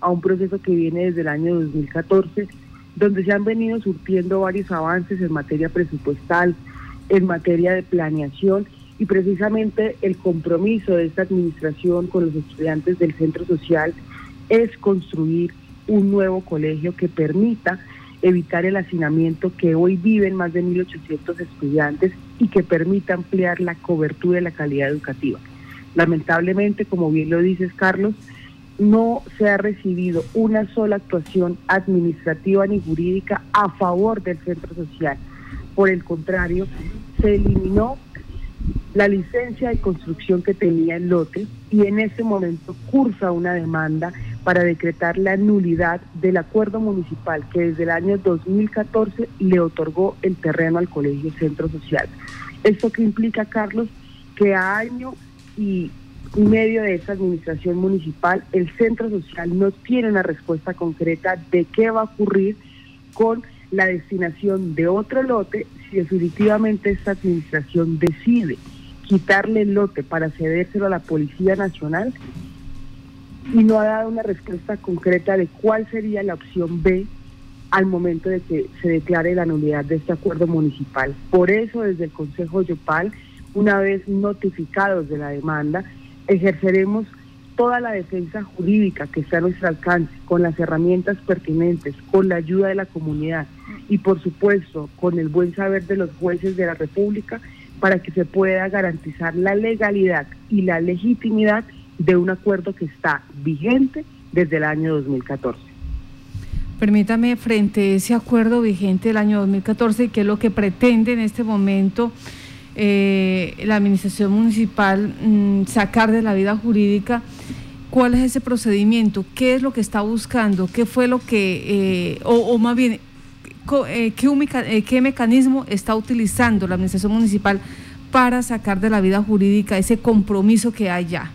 a un proceso que viene desde el año 2014, donde se han venido surtiendo varios avances en materia presupuestal, en materia de planeación y precisamente el compromiso de esta administración con los estudiantes del centro social es construir un nuevo colegio que permita evitar el hacinamiento que hoy viven más de 1.800 estudiantes y que permita ampliar la cobertura y la calidad educativa. Lamentablemente, como bien lo dices, Carlos, no se ha recibido una sola actuación administrativa ni jurídica a favor del centro social. Por el contrario, se eliminó la licencia de construcción que tenía el lote y en ese momento cursa una demanda para decretar la nulidad del acuerdo municipal que desde el año 2014 le otorgó el terreno al Colegio Centro Social. Esto que implica, Carlos, que a año y medio de esta administración municipal, el Centro Social no tiene una respuesta concreta de qué va a ocurrir con la destinación de otro lote si definitivamente esta administración decide quitarle el lote para cedérselo a la Policía Nacional y no ha dado una respuesta concreta de cuál sería la opción B al momento de que se declare la nulidad de este acuerdo municipal. Por eso, desde el Consejo Yopal, una vez notificados de la demanda, ejerceremos toda la defensa jurídica que está a nuestro alcance, con las herramientas pertinentes, con la ayuda de la comunidad y por supuesto con el buen saber de los jueces de la República para que se pueda garantizar la legalidad y la legitimidad de un acuerdo que está vigente desde el año 2014. Permítame, frente a ese acuerdo vigente del año 2014, ¿qué es lo que pretende en este momento eh, la administración municipal mm, sacar de la vida jurídica? ¿Cuál es ese procedimiento? ¿Qué es lo que está buscando? ¿Qué fue lo que, eh, o, más bien, eh, ¿qué, ¿qué mecanismo está utilizando la administración municipal para sacar de la vida jurídica ese compromiso que hay ya?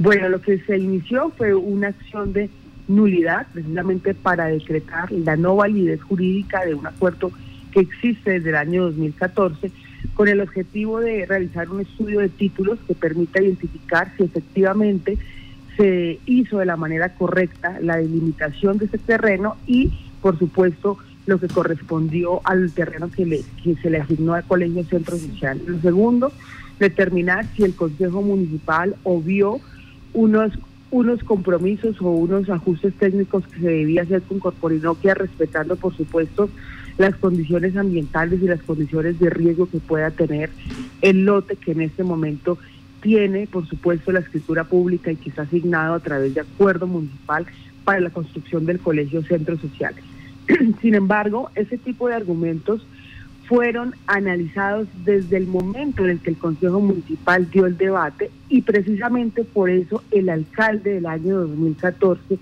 Bueno, lo que se inició fue una acción de nulidad, precisamente para decretar la no validez jurídica de un acuerdo que existe desde el año 2014, con el objetivo de realizar un estudio de títulos que permita identificar si efectivamente se hizo de la manera correcta la delimitación de ese terreno y, por supuesto, lo que correspondió al terreno que, le, que se le asignó al Colegio Centro Social. Lo segundo, determinar si el Consejo Municipal obvió unos unos compromisos o unos ajustes técnicos que se debía hacer con Corporinoquia, respetando por supuesto las condiciones ambientales y las condiciones de riesgo que pueda tener el lote que en este momento tiene, por supuesto, la escritura pública y que está asignado a través de acuerdo municipal para la construcción del Colegio Centro Social. Sin embargo, ese tipo de argumentos fueron analizados desde el momento en el que el Consejo Municipal dio el debate y precisamente por eso el alcalde del año 2014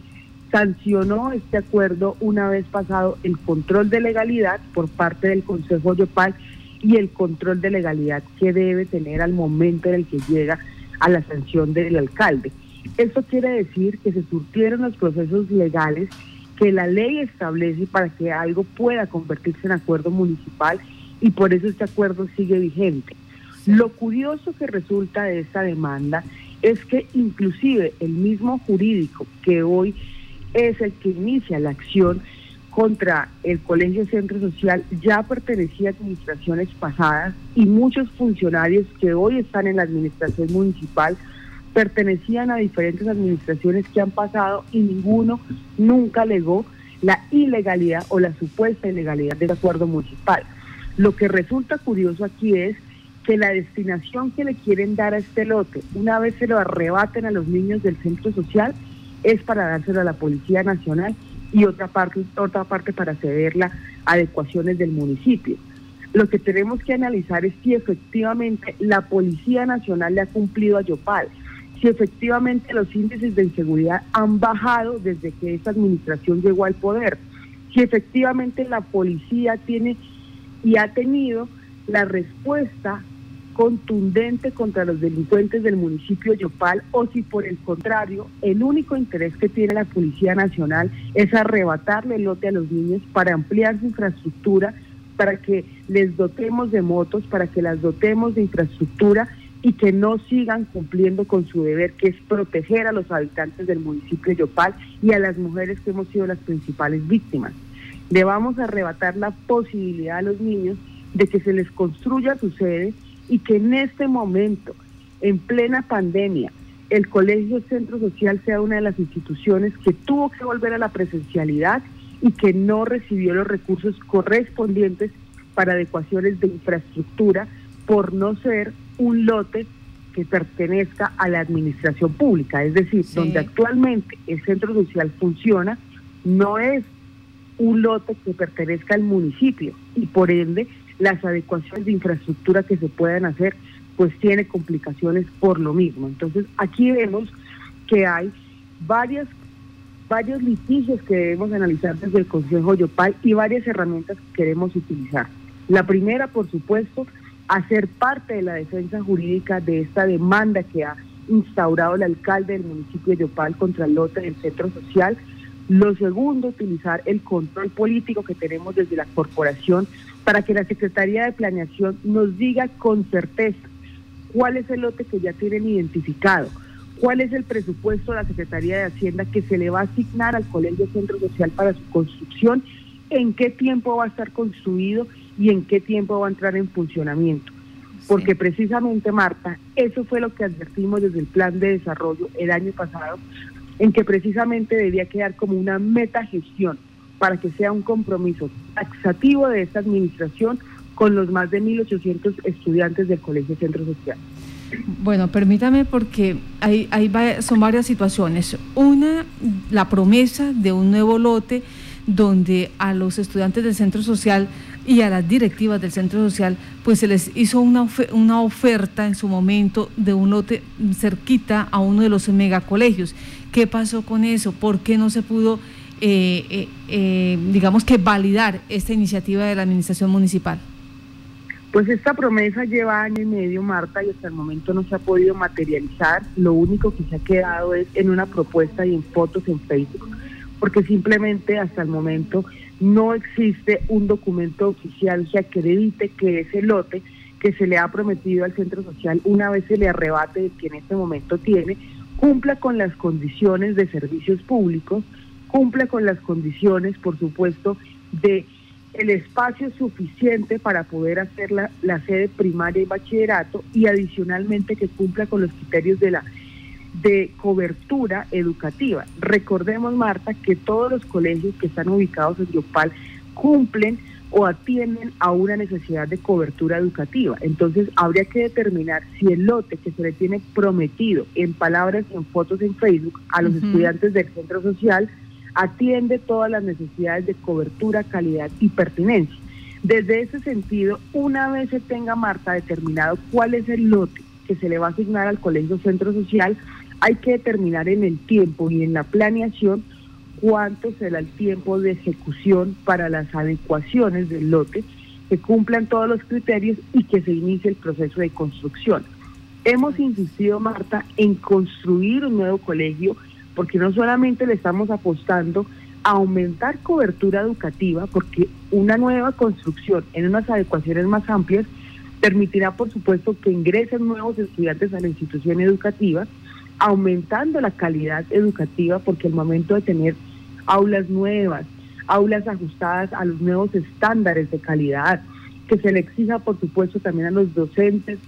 sancionó este acuerdo una vez pasado el control de legalidad por parte del Consejo Yopal y el control de legalidad que debe tener al momento en el que llega a la sanción del alcalde. Esto quiere decir que se surtieron los procesos legales que la ley establece para que algo pueda convertirse en acuerdo municipal y por eso este acuerdo sigue vigente. Lo curioso que resulta de esta demanda es que inclusive el mismo jurídico que hoy es el que inicia la acción contra el Colegio Centro Social ya pertenecía a administraciones pasadas y muchos funcionarios que hoy están en la administración municipal pertenecían a diferentes administraciones que han pasado y ninguno nunca alegó la ilegalidad o la supuesta ilegalidad del acuerdo municipal. Lo que resulta curioso aquí es que la destinación que le quieren dar a este lote, una vez se lo arrebaten a los niños del centro social, es para dárselo a la Policía Nacional y otra parte, otra parte para cederla a adecuaciones del municipio. Lo que tenemos que analizar es si efectivamente la Policía Nacional le ha cumplido a Yopal, si efectivamente los índices de inseguridad han bajado desde que esta administración llegó al poder, si efectivamente la policía tiene y ha tenido la respuesta contundente contra los delincuentes del municipio de Yopal o si por el contrario el único interés que tiene la Policía Nacional es arrebatarle el lote a los niños para ampliar su infraestructura, para que les dotemos de motos, para que las dotemos de infraestructura y que no sigan cumpliendo con su deber, que es proteger a los habitantes del municipio de Yopal y a las mujeres que hemos sido las principales víctimas. Le vamos a arrebatar la posibilidad a los niños de que se les construya su sede y que en este momento, en plena pandemia, el Colegio Centro Social sea una de las instituciones que tuvo que volver a la presencialidad y que no recibió los recursos correspondientes para adecuaciones de infraestructura por no ser un lote que pertenezca a la administración pública, es decir, donde actualmente el centro social funciona, no es un lote que pertenezca al municipio y por ende las adecuaciones de infraestructura que se puedan hacer pues tiene complicaciones por lo mismo. Entonces aquí vemos que hay varias varios litigios que debemos analizar desde el Consejo Yopal y varias herramientas que queremos utilizar. La primera, por supuesto, hacer parte de la defensa jurídica de esta demanda que ha instaurado el alcalde del municipio de Yopal contra el lote del centro social. Lo segundo, utilizar el control político que tenemos desde la corporación para que la Secretaría de Planeación nos diga con certeza cuál es el lote que ya tienen identificado, cuál es el presupuesto de la Secretaría de Hacienda que se le va a asignar al Colegio Centro Social para su construcción, en qué tiempo va a estar construido y en qué tiempo va a entrar en funcionamiento. Porque precisamente, Marta, eso fue lo que advertimos desde el plan de desarrollo el año pasado, en que precisamente debía quedar como una meta gestión para que sea un compromiso taxativo de esta administración con los más de 1.800 estudiantes del Colegio Centro Social. Bueno, permítame porque hay, hay, son varias situaciones. Una, la promesa de un nuevo lote donde a los estudiantes del centro social y a las directivas del centro social, pues se les hizo una, una oferta en su momento de un lote cerquita a uno de los megacolegios. ¿Qué pasó con eso? ¿Por qué no se pudo, eh, eh, eh, digamos que, validar esta iniciativa de la administración municipal? Pues esta promesa lleva año y medio, Marta, y hasta el momento no se ha podido materializar. Lo único que se ha quedado es en una propuesta y en fotos en Facebook, porque simplemente hasta el momento no existe un documento oficial que acredite que ese lote que se le ha prometido al centro social, una vez se le arrebate el que en este momento tiene, cumpla con las condiciones de servicios públicos, cumpla con las condiciones, por supuesto, de el espacio suficiente para poder hacer la, la sede primaria y bachillerato y adicionalmente que cumpla con los criterios de la de cobertura educativa. Recordemos, Marta, que todos los colegios que están ubicados en Yopal cumplen o atienden a una necesidad de cobertura educativa. Entonces, habría que determinar si el lote que se le tiene prometido en palabras y en fotos en Facebook a los estudiantes del centro social atiende todas las necesidades de cobertura, calidad y pertinencia. Desde ese sentido, una vez se tenga Marta determinado cuál es el lote que se le va a asignar al colegio centro social, hay que determinar en el tiempo y en la planeación cuánto será el tiempo de ejecución para las adecuaciones del lote, que cumplan todos los criterios y que se inicie el proceso de construcción. Hemos insistido, Marta, en construir un nuevo colegio porque no solamente le estamos apostando a aumentar cobertura educativa, porque una nueva construcción en unas adecuaciones más amplias permitirá, por supuesto, que ingresen nuevos estudiantes a la institución educativa, aumentando la calidad educativa, porque el momento de tener aulas nuevas, aulas ajustadas a los nuevos estándares de calidad, que se le exija, por supuesto, también a los docentes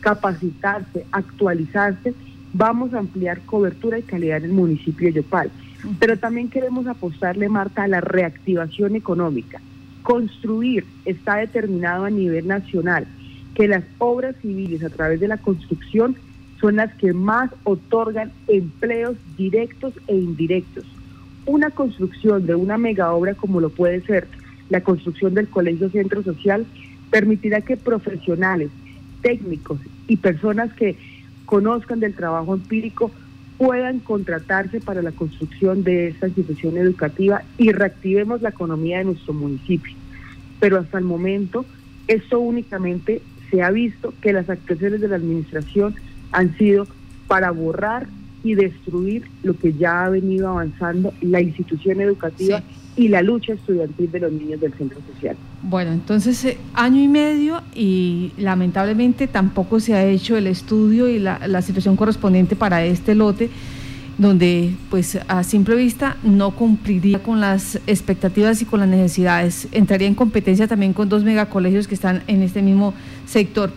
capacitarse, actualizarse, vamos a ampliar cobertura y calidad en el municipio de Yopal. Pero también queremos apostarle, Marta, a la reactivación económica. Construir está determinado a nivel nacional que las obras civiles a través de la construcción son las que más otorgan empleos directos e indirectos. Una construcción de una mega obra como lo puede ser la construcción del Colegio Centro Social permitirá que profesionales, técnicos y personas que conozcan del trabajo empírico, puedan contratarse para la construcción de esta institución educativa y reactivemos la economía de nuestro municipio. Pero hasta el momento, esto únicamente se ha visto que las actuaciones de la administración han sido para borrar y destruir lo que ya ha venido avanzando la institución educativa y la lucha estudiantil de los niños del centro social. Bueno, entonces eh, año y medio y lamentablemente tampoco se ha hecho el estudio y la, situación correspondiente para este lote donde pues a simple vista no cumpliría con las expectativas y con las necesidades. Entraría en competencia también con dos megacolegios que están en este mismo sector.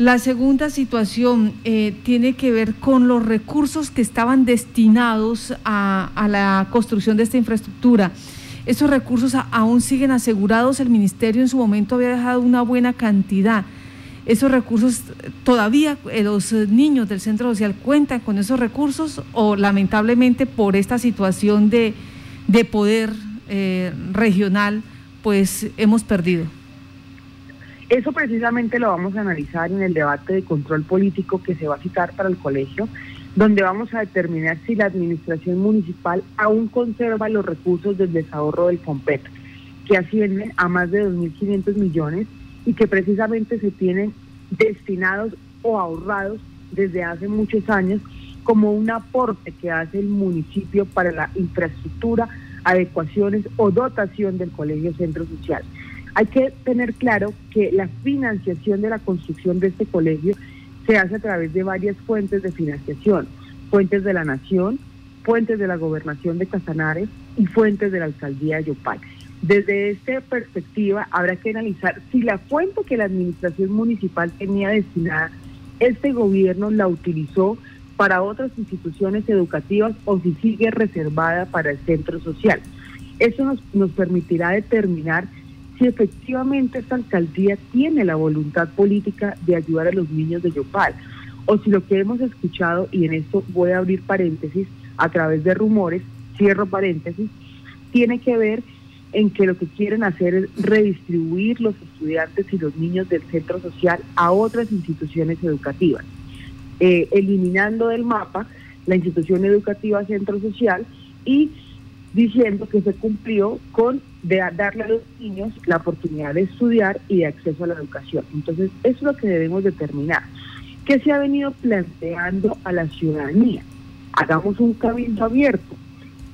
La segunda situación eh, tiene que ver con los recursos que estaban destinados a, la construcción de esta infraestructura. Esos recursos aún siguen asegurados. El ministerio en su momento había dejado una buena cantidad esos recursos todavía eh, los niños del centro social cuentan con esos recursos o lamentablemente por esta situación de, poder eh, regional pues hemos perdido. Eso precisamente lo vamos a analizar en el debate de control político que se va a citar para el colegio, donde vamos a determinar si la administración municipal aún conserva los recursos del desahorro del COMPET, que ascienden a más de 2.500 millones y que precisamente se tienen destinados o ahorrados desde hace muchos años como un aporte que hace el municipio para la infraestructura, adecuaciones o dotación del colegio centro social. Hay que tener claro que la financiación de la construcción de este colegio se hace a través de varias fuentes de financiación, fuentes de la nación, fuentes de la gobernación de Casanares y fuentes de la alcaldía de Yopal. Desde esta perspectiva, habrá que analizar si la fuente que la administración municipal tenía destinada, este gobierno la utilizó para otras instituciones educativas o si sigue reservada para el centro social. Eso nos, nos permitirá determinar si efectivamente esta alcaldía tiene la voluntad política de ayudar a los niños de Yopal, o si lo que hemos escuchado, y en esto voy a abrir paréntesis a través de rumores, cierro paréntesis, tiene que ver en que lo que quieren hacer es redistribuir los estudiantes y los niños del centro social a otras instituciones educativas, eh, eliminando del mapa la institución educativa centro social y diciendo que se cumplió con darle a los niños la oportunidad de estudiar y de acceso a la educación. Entonces, eso es lo que debemos determinar. ¿Qué se ha venido planteando a la ciudadanía? Hagamos un cabildo abierto.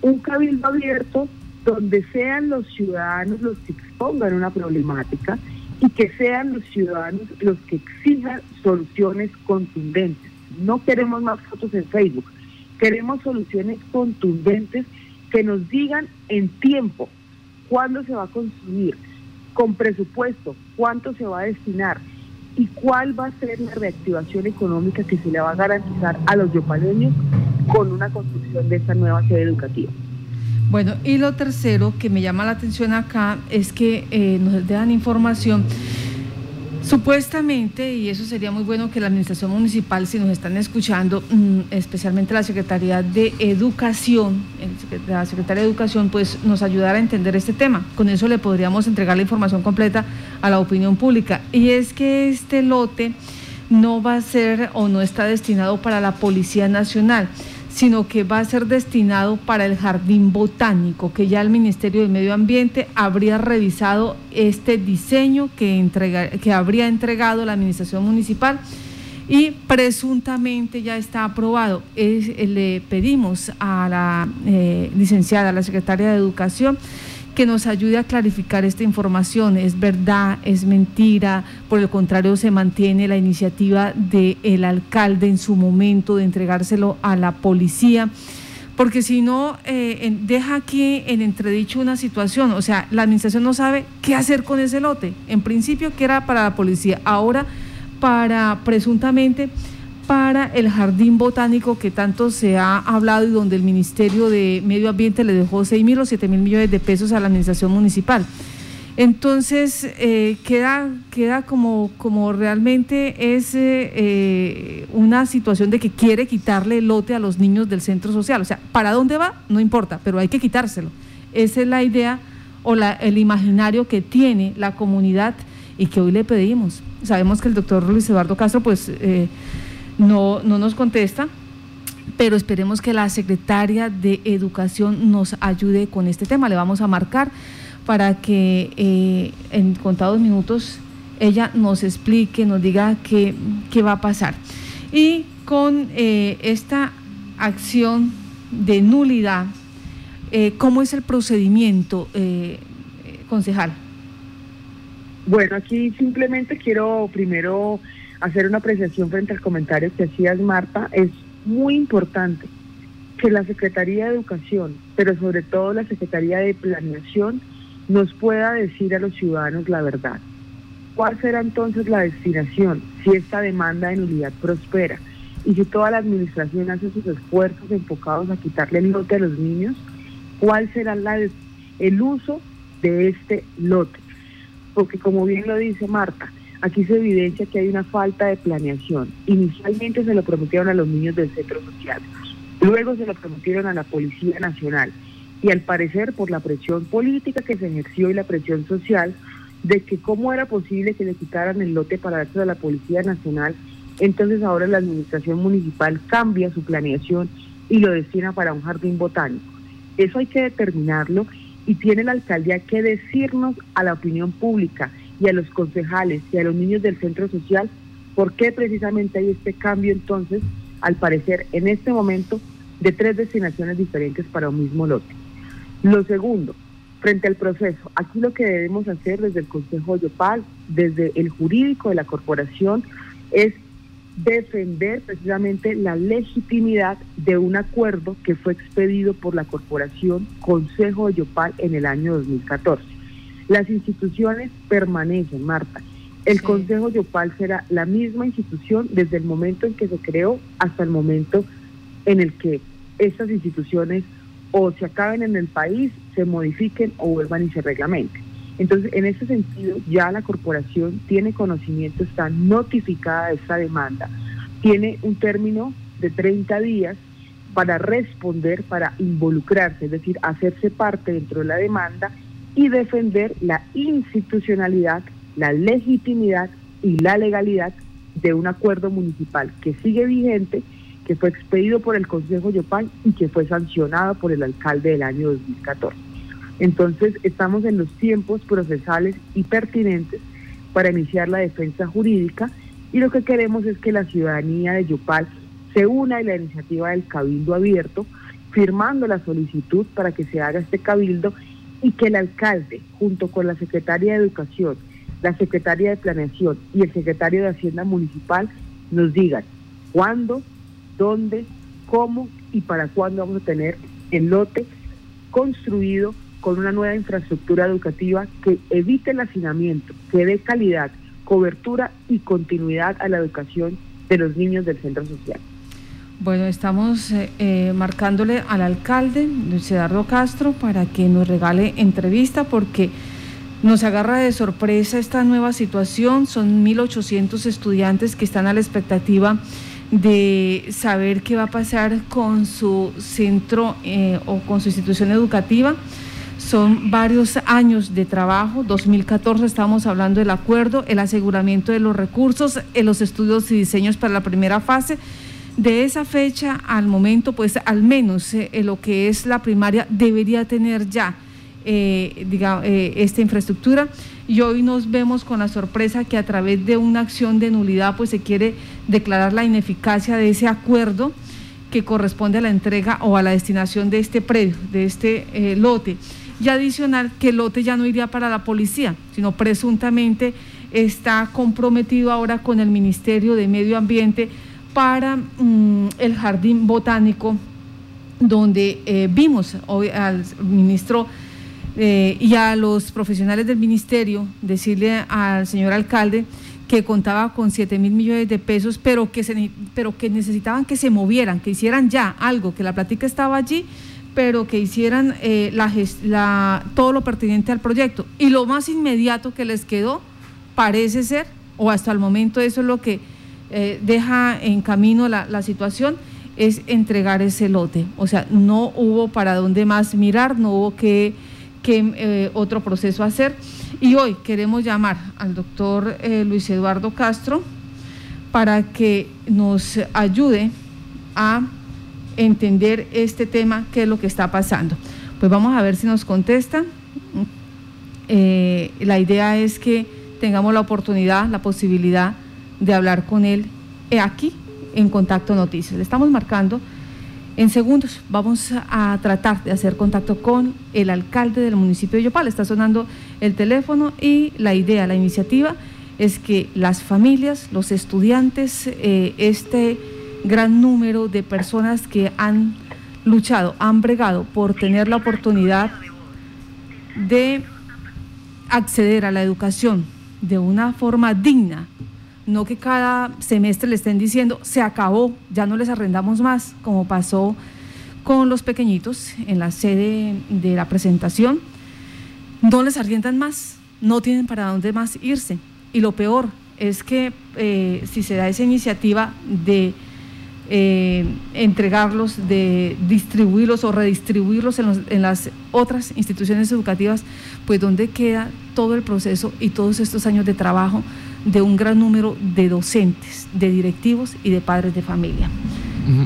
Un cabildo abierto donde sean los ciudadanos los que expongan una problemática y que sean los ciudadanos los que exijan soluciones contundentes. No queremos más fotos en Facebook, queremos soluciones contundentes que nos digan en tiempo cuándo se va a construir, con presupuesto, cuánto se va a destinar y cuál va a ser la reactivación económica que se le va a garantizar a los yopaleños con una construcción de esta nueva sede educativa. Bueno, y lo tercero que me llama la atención acá es que eh, nos dan información. Supuestamente, y eso sería muy bueno que la Administración Municipal, si nos están escuchando, mm, especialmente la Secretaría de Educación, la Secretaría de Educación, pues nos ayudara a entender este tema. Con eso le podríamos entregar la información completa a la opinión pública. Y es que este lote no va a ser o no está destinado para la Policía Nacional sino que va a ser destinado para el jardín botánico, que ya el Ministerio del Medio Ambiente habría revisado este diseño que, que habría entregado la Administración Municipal y presuntamente ya está aprobado. le pedimos a la eh, licenciada, a la secretaria de Educación, que nos ayude a clarificar esta información. ¿Es verdad? ¿Es mentira? Por el contrario, se mantiene la iniciativa del alcalde en su momento de entregárselo a la policía. Porque si no, eh, deja aquí en entredicho una situación. O sea, la administración no sabe qué hacer con ese lote. En principio, que era para la policía. Ahora, para presuntamente para el jardín botánico que tanto se ha hablado y donde el Ministerio de Medio Ambiente le dejó 6 mil o 7 mil millones de pesos a la administración municipal. Entonces, eh, queda, queda como, como realmente es eh, eh, una situación de que quiere quitarle el lote a los niños del centro social. O sea, ¿para dónde va? No importa, pero hay que quitárselo. Esa es la idea o la, el imaginario que tiene la comunidad y que hoy le pedimos. Sabemos que el doctor Luis Eduardo Castro, pues no, no nos contesta, pero esperemos que la secretaria de Educación nos ayude con este tema. Le vamos a marcar para que eh, en contados minutos ella nos explique, nos diga qué, qué va a pasar. Y con eh, esta acción de nulidad, Eh, ¿Cómo es el procedimiento, concejal? Bueno, aquí simplemente quiero primero hacer una apreciación frente al comentario que hacías, Marta. Es muy importante que la Secretaría de Educación, pero sobre todo la Secretaría de Planeación, nos pueda decir a los ciudadanos la verdad. ¿Cuál será entonces la destinación si esta demanda de nulidad prospera y si toda la administración hace sus esfuerzos enfocados a quitarle el lote a los niños? ¿Cuál será el uso de este lote? Porque como bien lo dice Marta, aquí se evidencia que hay una falta de planeación. Inicialmente se lo prometieron a los niños del centro social, luego se lo prometieron a la Policía Nacional y al parecer por la presión política que se ejerció y la presión social de que cómo era posible que le quitaran el lote para darse a la Policía Nacional, entonces ahora la administración municipal cambia su planeación y lo destina para un jardín botánico. Eso hay que determinarlo y tiene la alcaldía que decirnos a la opinión pública y a los concejales y a los niños del centro social por qué precisamente hay este cambio entonces, al parecer en este momento, de tres destinaciones diferentes para un mismo lote. Lo segundo, frente al proceso, aquí lo que debemos hacer desde el Consejo Yopal, desde el jurídico de la corporación, es defender precisamente la legitimidad de un acuerdo que fue expedido por la corporación Consejo de Yopal en el año 2014. Las instituciones permanecen, Marta. El Consejo Yopal será la misma institución desde el momento en que se creó hasta el momento en el que estas instituciones o se acaben en el país, se modifiquen o vuelvan y se reglamenten. Entonces, en ese sentido, ya la corporación tiene conocimiento, está notificada de esta demanda, tiene un término de 30 días para responder, para involucrarse, es decir, hacerse parte dentro de la demanda y defender la institucionalidad, la legitimidad y la legalidad de un acuerdo municipal que sigue vigente, que fue expedido por el Consejo Yopal y que fue sancionado por el alcalde del año 2014. Entonces, estamos en los tiempos procesales y pertinentes para iniciar la defensa jurídica y lo que queremos es que la ciudadanía de Yopal se una a la iniciativa del Cabildo Abierto, firmando la solicitud para que se haga este cabildo y que el alcalde, junto con la secretaria de Educación, la secretaria de Planeación y el secretario de Hacienda Municipal, nos digan cuándo, dónde, cómo y para cuándo vamos a tener el lote construido con una nueva infraestructura educativa que evite el hacinamiento, que dé calidad, cobertura y continuidad a la educación de los niños del centro social. Bueno, estamos eh, eh, marcándole al alcalde, Luis Eduardo Castro, para que nos regale entrevista porque nos agarra de sorpresa esta nueva situación. Son 1.800 estudiantes que están a la expectativa de saber qué va a pasar con su centro eh, o con su institución educativa. Son varios años de trabajo. 2014 estamos hablando del acuerdo, el aseguramiento de los recursos, en los estudios y diseños para la primera fase. De esa fecha al momento, pues al menos eh, lo que es la primaria debería tener ya eh, eh, esta infraestructura. Y hoy nos vemos con la sorpresa que a través de una acción de nulidad, pues se quiere declarar la ineficacia de ese acuerdo que corresponde a la entrega o a la destinación de este predio, de este lote y adicional que el lote ya no iría para la policía, sino presuntamente está comprometido ahora con el Ministerio de Medio Ambiente para mm, el jardín botánico, donde eh, vimos hoy al ministro eh, y a los profesionales del ministerio decirle al señor alcalde que contaba con 7 mil millones de pesos, pero que, pero que necesitaban que se movieran, que hicieran ya algo, que la plática estaba allí pero que hicieran eh, todo lo pertinente al proyecto. Y lo más inmediato que les quedó parece ser, o hasta el momento eso es lo que eh, deja en camino la, situación, es entregar ese lote. O sea, no hubo para dónde más mirar, no hubo que, eh, otro proceso hacer. Y hoy queremos llamar al doctor Luis Eduardo Castro para que nos ayude a entender este tema, qué es lo que está pasando. Pues vamos a ver si nos contesta. Eh, la idea es que tengamos la oportunidad, la posibilidad de hablar con él aquí en Contacto Noticias. Le estamos marcando En segundos vamos a tratar de hacer contacto con el alcalde del municipio de Yopal. Está sonando el teléfono y la idea, la iniciativa es que las familias, los estudiantes, eh, este gran número de personas que han luchado, han bregado por tener la oportunidad de acceder a la educación de una forma digna, no que cada semestre le estén diciendo, se acabó, ya no les arrendamos más, como pasó con los pequeñitos en la sede de la presentación, no les arriendan más, no tienen para dónde más irse. Y lo peor es que eh, si se da esa iniciativa de eh, entregarlos, de distribuirlos o redistribuirlos en, en, las otras instituciones educativas, pues ¿dónde queda todo el proceso y todos estos años de trabajo de un gran número de docentes, de directivos y de padres de familia.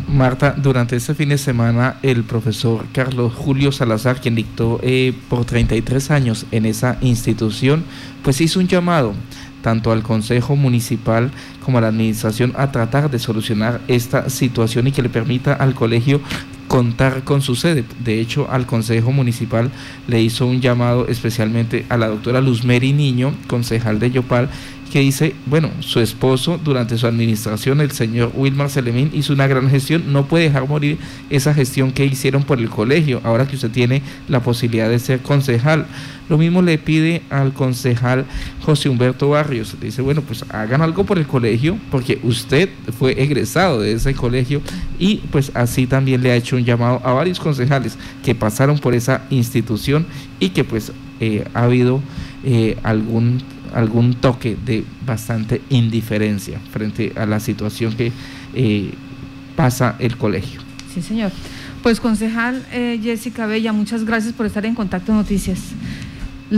Marta, durante este fin de semana el profesor Carlos Julio Salazar, quien dictó eh, por 33 años en esa institución, pues hizo un llamado tanto al Consejo Municipal como a la Administración a tratar de solucionar esta situación y que le permita al colegio contar con su sede. De hecho, al Consejo Municipal le hizo un llamado especialmente a la doctora Luzmeri Niño, concejal de Yopal, que dice, bueno, su esposo durante su administración, el señor Wilmar Selemín, hizo una gran gestión, no puede dejar morir esa gestión que hicieron por el colegio, ahora que usted tiene la posibilidad de ser concejal. Lo mismo le pide al concejal José Humberto Barrios, dice, bueno, pues hagan algo por el colegio, porque usted fue egresado de ese colegio y pues así también le ha hecho un llamado a varios concejales que pasaron por esa institución y que pues eh, ha habido eh, algún algún toque de bastante indiferencia frente a la situación que eh, pasa el colegio. Sí, señor. Pues concejal eh, Jessica Bella, muchas gracias por estar en Contacto Noticias.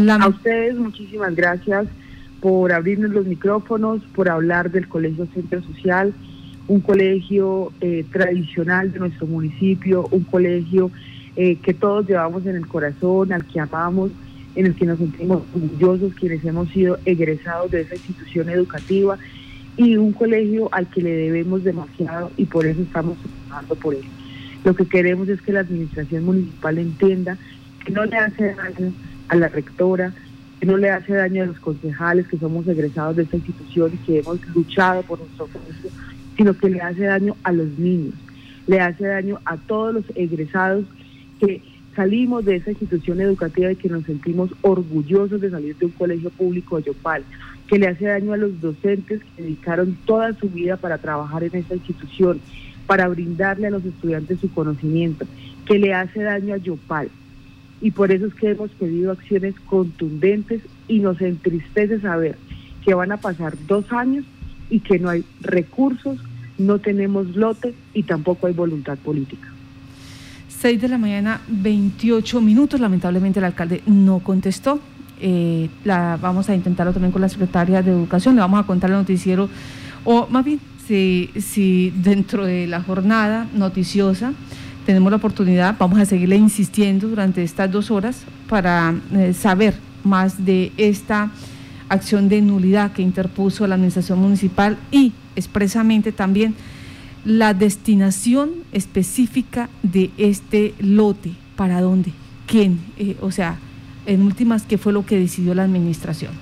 A ustedes muchísimas gracias por abrirnos los micrófonos, por hablar del Colegio Centro Social, un colegio eh, tradicional de nuestro municipio, un colegio que todos llevamos en el corazón, al que amamos en el que nos sentimos orgullosos quienes hemos sido egresados de esa institución educativa y un colegio al que le debemos demasiado y por eso estamos trabajando por él. Lo que queremos es que la administración municipal entienda que no le hace daño a la rectora, que no le hace daño a los concejales que somos egresados de esta institución y que hemos luchado por nuestro colegio, sino que le hace daño a los niños, le hace daño a todos los egresados que salimos de esa institución educativa y que nos sentimos orgullosos de salir de un colegio público de Yopal, que le hace daño a los docentes que dedicaron toda su vida para trabajar en esa institución, para brindarle a los estudiantes su conocimiento, que le hace daño a Yopal. Y por eso es que hemos pedido acciones contundentes y nos entristece saber que van a pasar dos años y que no hay recursos, no tenemos lote y tampoco hay voluntad política. 6 de la mañana, 28 minutos. Lamentablemente el alcalde no contestó. Eh, la, vamos a intentarlo también con la secretaria de Educación. Le vamos a contar el noticiero, o más bien, si, si dentro de la jornada noticiosa tenemos la oportunidad, vamos a seguirle insistiendo durante estas dos horas para eh, saber más de esta acción de nulidad que interpuso la administración municipal y expresamente también la destinación específica de este lote, para dónde, quién, eh, o sea, en últimas, qué fue lo que decidió la administración.